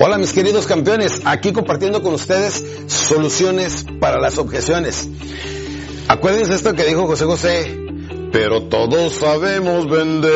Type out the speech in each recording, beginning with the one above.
Hola mis queridos campeones, aquí compartiendo con ustedes soluciones para las objeciones. Acuérdense esto que dijo José José, pero todos sabemos vender,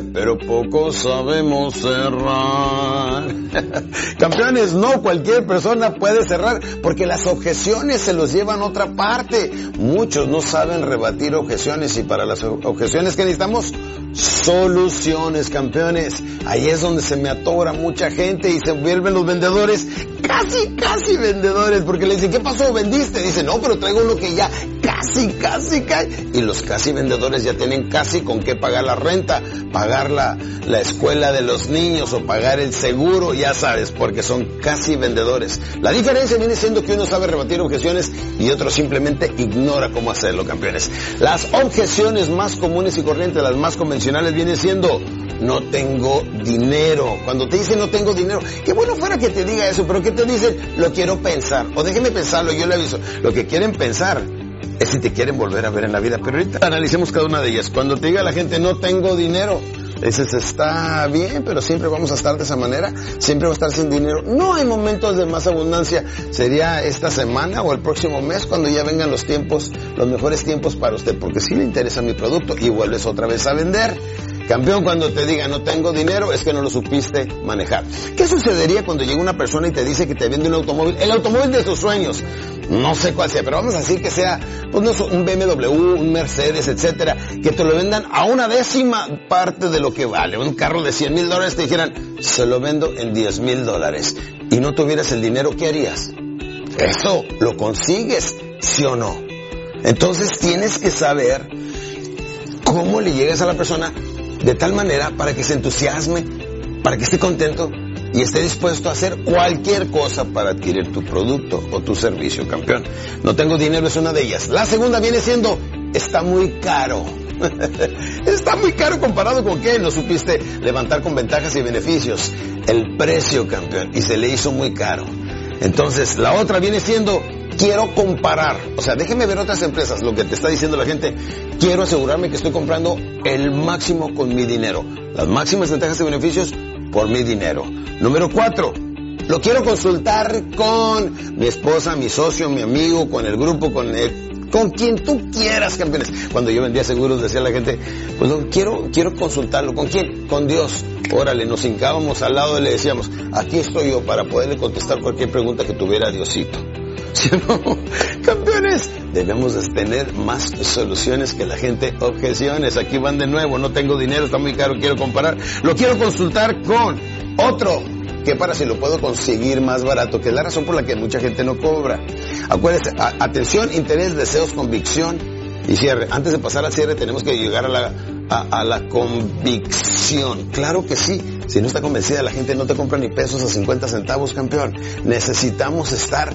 pero pocos sabemos cerrar. Campeones, no cualquier persona puede cerrar porque las objeciones se los llevan a otra parte. Muchos no saben rebatir objeciones y para las objeciones que necesitamos soluciones, campeones. Ahí es donde se me atora mucha gente y se vuelven los vendedores casi, casi vendedores porque le dicen, ¿qué pasó? ¿Vendiste? Dice, no, pero traigo uno que ya casi, casi cae. Y los casi vendedores ya tienen casi con qué pagar la renta, la, la escuela de los niños o pagar el seguro, ya sabes, porque son casi vendedores. La diferencia viene siendo que uno sabe rebatir objeciones y otro simplemente ignora cómo hacerlo, campeones. Las objeciones más comunes y corrientes, las más convencionales, vienen siendo no tengo dinero. Cuando te dicen no tengo dinero, qué bueno fuera que te diga eso, pero ¿qué te dicen? Lo quiero pensar. O déjeme pensarlo, yo le aviso. Lo que quieren pensar es si te quieren volver a ver en la vida. Pero ahorita analicemos cada una de ellas. Cuando te diga la gente no tengo dinero, dices está bien, pero siempre vamos a estar de esa manera, siempre va a estar sin dinero. No hay momentos de más abundancia. Sería esta semana o el próximo mes cuando ya vengan los tiempos, los mejores tiempos para usted, porque si le interesa mi producto y vuelves otra vez a vender. Campeón, cuando te diga no tengo dinero, es que no lo supiste manejar. ¿Qué sucedería cuando llega una persona y te dice que te vende un automóvil? El automóvil de tus sueños. No sé cuál sea, pero vamos a decir que sea, pues no, un BMW, un Mercedes, etcétera, que te lo vendan a una décima parte de lo que vale. Un carro de 100 mil dólares te dijeran, se lo vendo en 10 mil dólares. Y no tuvieras el dinero, ¿qué harías? Eso lo consigues, sí o no. Entonces tienes que saber cómo le llegas a la persona de tal manera para que se entusiasme, para que esté contento y esté dispuesto a hacer cualquier cosa para adquirir tu producto o tu servicio, campeón. No tengo dinero es una de ellas. La segunda viene siendo, está muy caro. está muy caro comparado con qué, no supiste levantar con ventajas y beneficios. El precio, campeón, y se le hizo muy caro. Entonces, la otra viene siendo, quiero comparar. O sea, déjeme ver otras empresas, lo que te está diciendo la gente. Quiero asegurarme que estoy comprando el máximo con mi dinero. Las máximas ventajas y beneficios por mi dinero. Número cuatro, lo quiero consultar con mi esposa, mi socio, mi amigo, con el grupo, con el, con quien tú quieras, campeones. Cuando yo vendía seguros decía la gente, pues no, quiero, quiero consultarlo. ¿Con quién? Con Dios. Órale, nos hincábamos al lado y le decíamos, aquí estoy yo para poderle contestar cualquier pregunta que tuviera Diosito. ¿Sí no? Campeones, debemos de tener más soluciones que la gente objeciones. Aquí van de nuevo, no tengo dinero, está muy caro, quiero comparar. Lo quiero consultar con otro que para si lo puedo conseguir más barato, que es la razón por la que mucha gente no cobra. Acuérdense, atención, interés, deseos, convicción y cierre. Antes de pasar al cierre tenemos que llegar a la, a la convicción. Claro que sí. Si no está convencida la gente no te compra ni pesos a 50 centavos, campeón. Necesitamos estar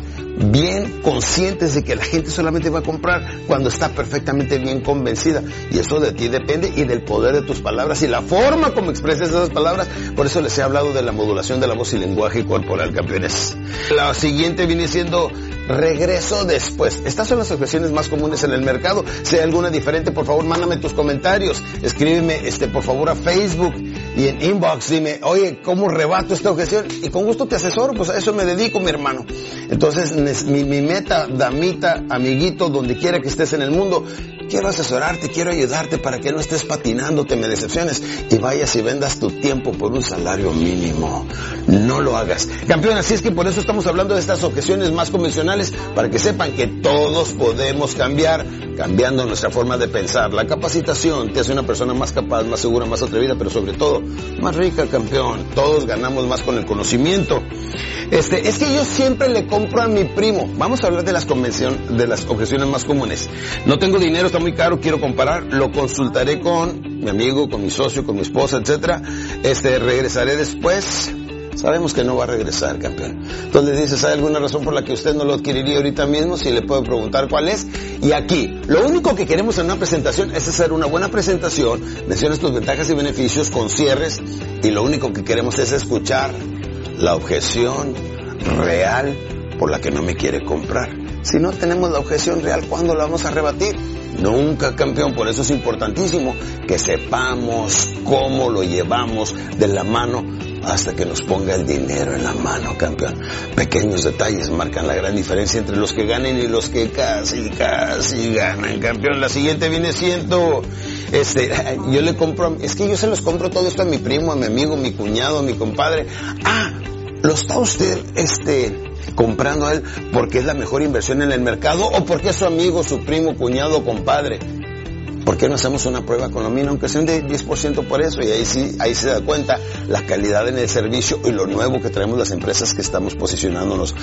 bien conscientes de que la gente solamente va a comprar cuando está perfectamente bien convencida. Y eso de ti depende y del poder de tus palabras y la forma como expresas esas palabras. Por eso les he hablado de la modulación de la voz y lenguaje corporal, campeones. La siguiente viene siendo regreso después. Estas son las objeciones más comunes en el mercado. Si hay alguna diferente, por favor, mándame tus comentarios. Escríbeme, este, por favor, a Facebook y en inbox dime, oye, ¿cómo rebato esta objeción? Y con gusto te asesoro, pues a eso me dedico, mi hermano. Entonces, mi, meta, damita, amiguito, donde quiera que estés en el mundo, quiero asesorarte, quiero ayudarte para que no estés patinándote, me decepciones y vayas y vendas tu tiempo por un salario mínimo. No lo hagas. Campeón, así es que por eso estamos hablando de estas objeciones más convencionales, para que sepan que todos podemos cambiar, cambiando nuestra forma de pensar. La capacitación te hace una persona más capaz, más segura, más atrevida, pero sobre todo más rica, campeón. Todos ganamos más con el conocimiento. Este, es que yo siempre le compro a mi primo. Vamos a hablar de las convención, de las objeciones más comunes. No tengo dinero, está muy caro, quiero comparar, lo consultaré con mi amigo, con mi socio, con mi esposa, etcétera. Este, regresaré después. Sabemos que no va a regresar, campeón. Entonces dices, ¿hay alguna razón por la que usted no lo adquiriría ahorita mismo? Si le puedo preguntar cuál es. Y aquí, lo único que queremos en una presentación es hacer una buena presentación, menciones tus ventajas y beneficios con cierres, y lo único que queremos es escuchar la objeción real por la que no me quiere comprar. Si no tenemos la objeción real, ¿cuándo la vamos a rebatir? Nunca, campeón. Por eso es importantísimo que sepamos cómo lo llevamos de la mano hasta que nos ponga el dinero en la mano, campeón. Pequeños detalles marcan la gran diferencia entre los que ganen y los que casi, casi ganan, campeón. La siguiente viene siendo, este, yo le compro, es que yo se los compro todo esto a mi primo, a mi amigo, a mi cuñado, a mi compadre. Ah, ¿lo está usted, este, comprando a él porque es la mejor inversión en el mercado o porque es su amigo, su primo, cuñado, compadre? ¿Por qué no hacemos una prueba con la mina, aunque sea un 10% por eso? Y ahí sí, ahí se da cuenta la calidad en el servicio y lo nuevo que traemos las empresas que estamos posicionándonos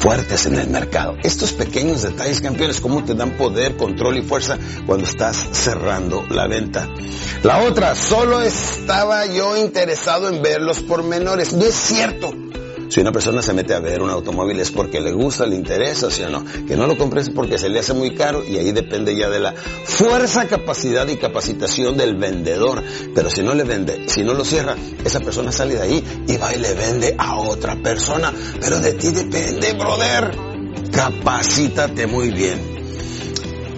fuertes en el mercado. Estos pequeños detalles, campeones, cómo te dan poder, control y fuerza cuando estás cerrando la venta. La otra, solo estaba yo interesado en ver los pormenores. No es cierto. Si una persona se mete a ver un automóvil es porque le gusta, le interesa, ¿sí o no? Que no lo compres porque se le hace muy caro y ahí depende ya de la fuerza, capacidad y capacitación del vendedor. Pero si no le vende, si no lo cierra, esa persona sale de ahí y va y le vende a otra persona. Pero de ti depende, brother. Capacítate muy bien.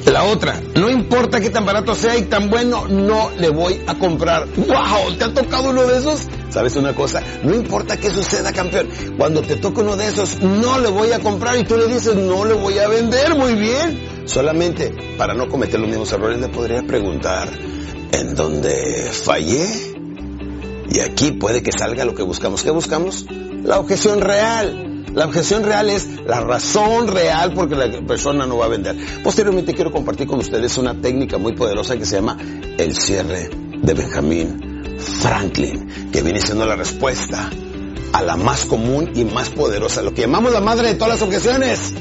La otra, no importa qué tan barato sea y tan bueno, no le voy a comprar. ¡Wow! ¿Te ha tocado uno de esos? ¿Sabes una cosa? No importa qué suceda, campeón. Cuando te toca uno de esos, no le voy a comprar y tú le dices, no le voy a vender. Muy bien. Solamente para no cometer los mismos errores le podría preguntar, ¿en dónde fallé? Y aquí puede que salga lo que buscamos. ¿Qué buscamos? La objeción real. La objeción real es la razón real porque la persona no va a vender. Posteriormente quiero compartir con ustedes una técnica muy poderosa que se llama el cierre de Benjamín Franklin, que viene siendo la respuesta a la más común y más poderosa, lo que llamamos la madre de todas las objeciones.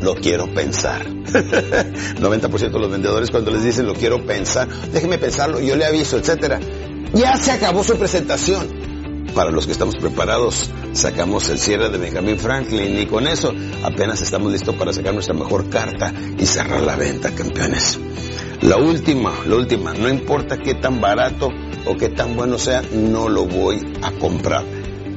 Lo quiero pensar. 90% de los vendedores cuando les dicen lo quiero pensar, déjeme pensarlo, yo le aviso, etcétera. Ya se acabó su presentación para los que estamos preparados, sacamos el cierre de Benjamin Franklin y con eso apenas estamos listos para sacar nuestra mejor carta y cerrar la venta, campeones. La última, la última, no importa qué tan barato o qué tan bueno sea, no lo voy a comprar.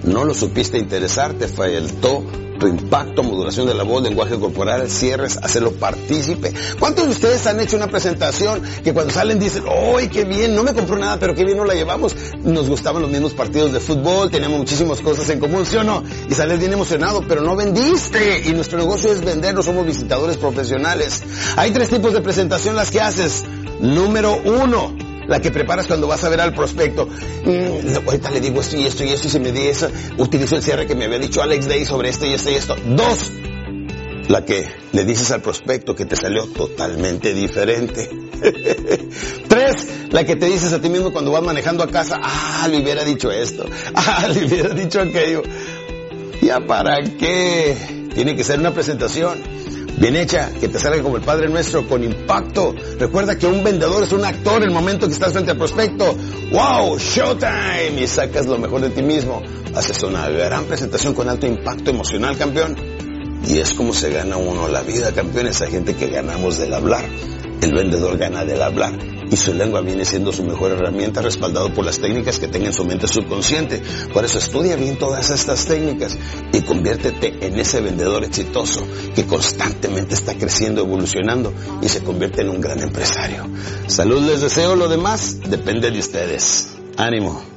No lo supiste interesarte, faltó tu impacto, modulación de la voz, lenguaje corporal, cierres, hacerlo partícipe. ¿Cuántos de ustedes han hecho una presentación que cuando salen dicen, ¡ay, qué bien! No me compró nada, pero qué bien nos la llevamos. Nos gustaban los mismos partidos de fútbol, teníamos muchísimas cosas en común, ¿sí o no? Y sales bien emocionado, pero no vendiste. Y nuestro negocio es vender, no somos visitadores profesionales. Hay tres tipos de presentación las que haces. Número uno, la que preparas cuando vas a ver al prospecto. Mm, ahorita le digo esto y esto y esto y se me di eso. Utilizo el cierre que me había dicho Alex Day sobre esto y esto y esto. Dos, la que le dices al prospecto que te salió totalmente diferente. Tres, la que te dices a ti mismo cuando vas manejando a casa, ah, le hubiera dicho esto, ah, le hubiera dicho aquello. ¿Ya para qué? Tiene que ser una presentación bien hecha, que te salga como el Padre Nuestro, con impacto. Recuerda que un vendedor es un actor en el momento que estás frente al prospecto. ¡Wow! ¡Showtime! Y sacas lo mejor de ti mismo. Haces una gran presentación con alto impacto emocional, campeón. Y es como se gana uno la vida, campeón. Esa gente que ganamos del hablar. El vendedor gana del hablar y su lengua viene siendo su mejor herramienta respaldado por las técnicas que tenga en su mente subconsciente. Por eso estudia bien todas estas técnicas y conviértete en ese vendedor exitoso que constantemente está creciendo, evolucionando y se convierte en un gran empresario. Salud les deseo, lo demás depende de ustedes. Ánimo.